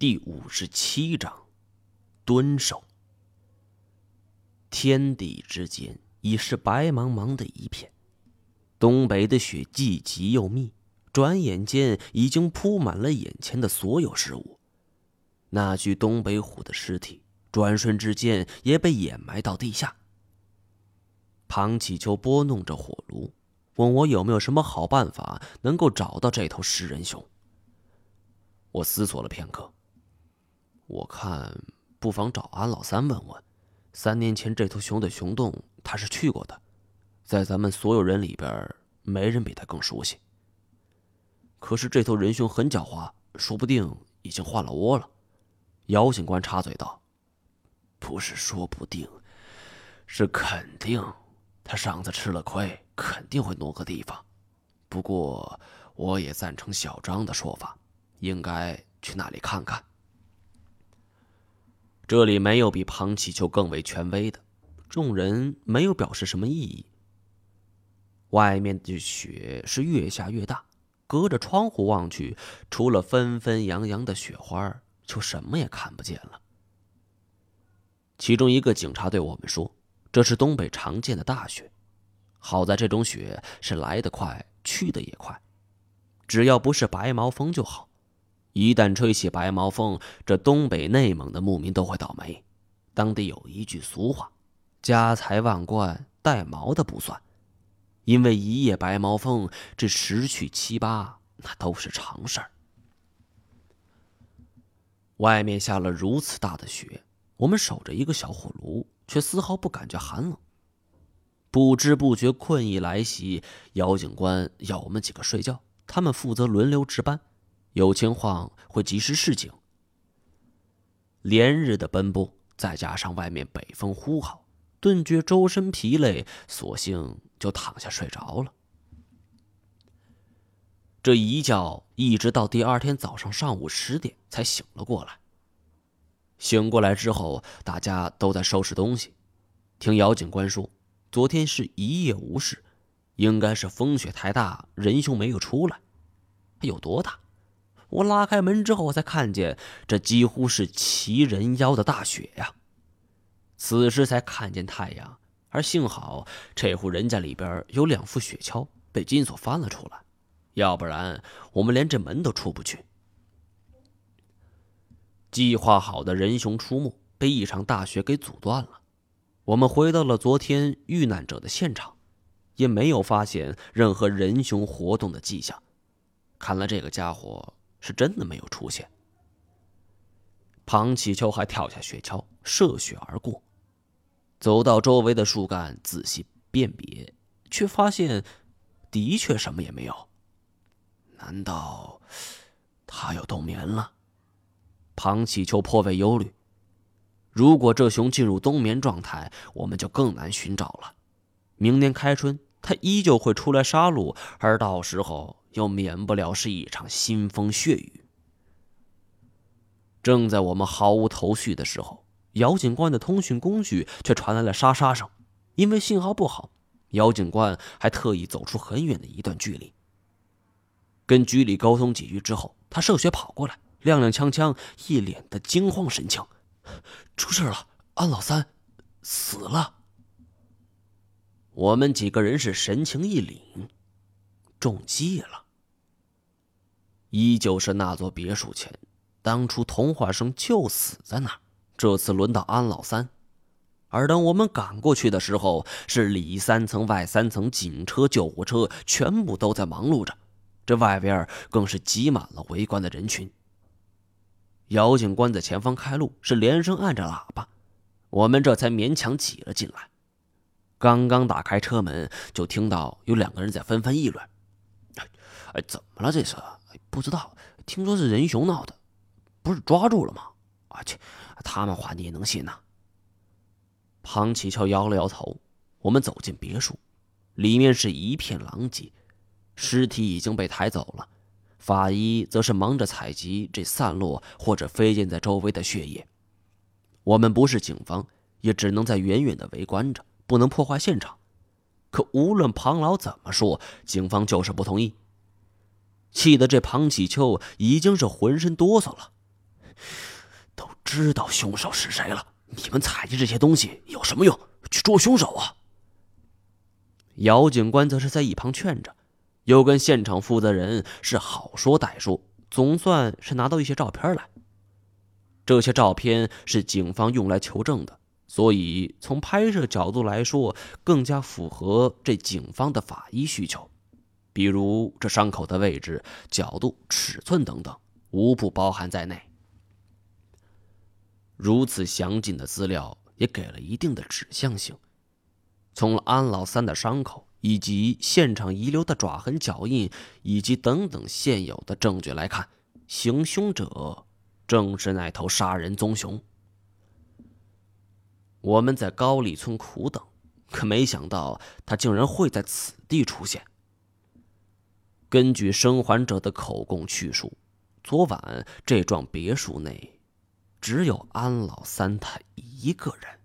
第五十七章，蹲守。天地之间已是白茫茫的一片，东北的雪既急又密，转眼间已经铺满了眼前的所有事物。那具东北虎的尸体，转瞬之间也被掩埋到地下。庞启秋拨弄着火炉，问我有没有什么好办法能够找到这头食人熊。我思索了片刻。我看，不妨找安老三问问。三年前这头熊的熊洞，他是去过的，在咱们所有人里边，没人比他更熟悉。可是这头人熊很狡猾，说不定已经换了窝了。姚警官插嘴道：“不是说不定，是肯定。他上次吃了亏，肯定会挪个地方。不过，我也赞成小张的说法，应该去那里看看。”这里没有比庞启秋更为权威的，众人没有表示什么异议。外面的雪是越下越大，隔着窗户望去，除了纷纷扬扬的雪花，就什么也看不见了。其中一个警察对我们说：“这是东北常见的大雪，好在这种雪是来得快，去的也快，只要不是白毛风就好。”一旦吹起白毛风，这东北、内蒙的牧民都会倒霉。当地有一句俗话：“家财万贯带毛的不算。”因为一夜白毛风，这十去七八，那都是常事儿。外面下了如此大的雪，我们守着一个小火炉，却丝毫不感觉寒冷。不知不觉，困意来袭，姚警官要我们几个睡觉，他们负责轮流值班。有情况会及时示警。连日的奔波，再加上外面北风呼号，顿觉周身疲累，索性就躺下睡着了。这一觉一直到第二天早上上午十点才醒了过来。醒过来之后，大家都在收拾东西。听姚警官说，昨天是一夜无事，应该是风雪太大，仁兄没有出来。有多大？我拉开门之后，我才看见这几乎是齐人妖的大雪呀。此时才看见太阳，而幸好这户人家里边有两副雪橇被金锁翻了出来，要不然我们连这门都出不去。计划好的人熊出没被一场大雪给阻断了。我们回到了昨天遇难者的现场，也没有发现任何人熊活动的迹象。看来这个家伙。是真的没有出现。庞启秋还跳下雪橇，涉雪而过，走到周围的树干，仔细辨别，却发现的确什么也没有。难道他要冬眠了？庞启秋颇为忧虑。如果这熊进入冬眠状态，我们就更难寻找了。明年开春，他依旧会出来杀戮，而到时候……又免不了是一场腥风血雨。正在我们毫无头绪的时候，姚警官的通讯工具却传来了沙沙声。因为信号不好，姚警官还特意走出很远的一段距离，跟局里沟通几句之后，他涉雪跑过来，踉踉跄跄，一脸的惊慌神情：“出事了，安老三死了。”我们几个人是神情一凛。中计了。依旧是那座别墅前，当初童话生就死在那儿。这次轮到安老三，而等我们赶过去的时候，是里三层外三层，警车、救护车全部都在忙碌着，这外边更是挤满了围观的人群。姚警官在前方开路，是连声按着喇叭，我们这才勉强挤了进来。刚刚打开车门，就听到有两个人在纷纷议论。哎，怎么了？这是不知道。听说是人熊闹的，不是抓住了吗？啊去，他们话你也能信呐？庞启乔摇了摇头。我们走进别墅，里面是一片狼藉，尸体已经被抬走了，法医则是忙着采集这散落或者飞溅在周围的血液。我们不是警方，也只能在远远的围观着，不能破坏现场。可无论庞老怎么说，警方就是不同意。气得这庞启秋已经是浑身哆嗦了。都知道凶手是谁了，你们采集这些东西有什么用？去捉凶手啊！姚警官则是在一旁劝着，又跟现场负责人是好说歹说，总算是拿到一些照片来。这些照片是警方用来求证的，所以从拍摄角度来说，更加符合这警方的法医需求。比如这伤口的位置、角度、尺寸等等，无不包含在内。如此详尽的资料也给了一定的指向性。从安老三的伤口以及现场遗留的爪痕、脚印以及等等现有的证据来看，行凶者正是那头杀人棕熊。我们在高里村苦等，可没想到他竟然会在此地出现。根据生还者的口供叙述，昨晚这幢别墅内。只有安老三他一个人。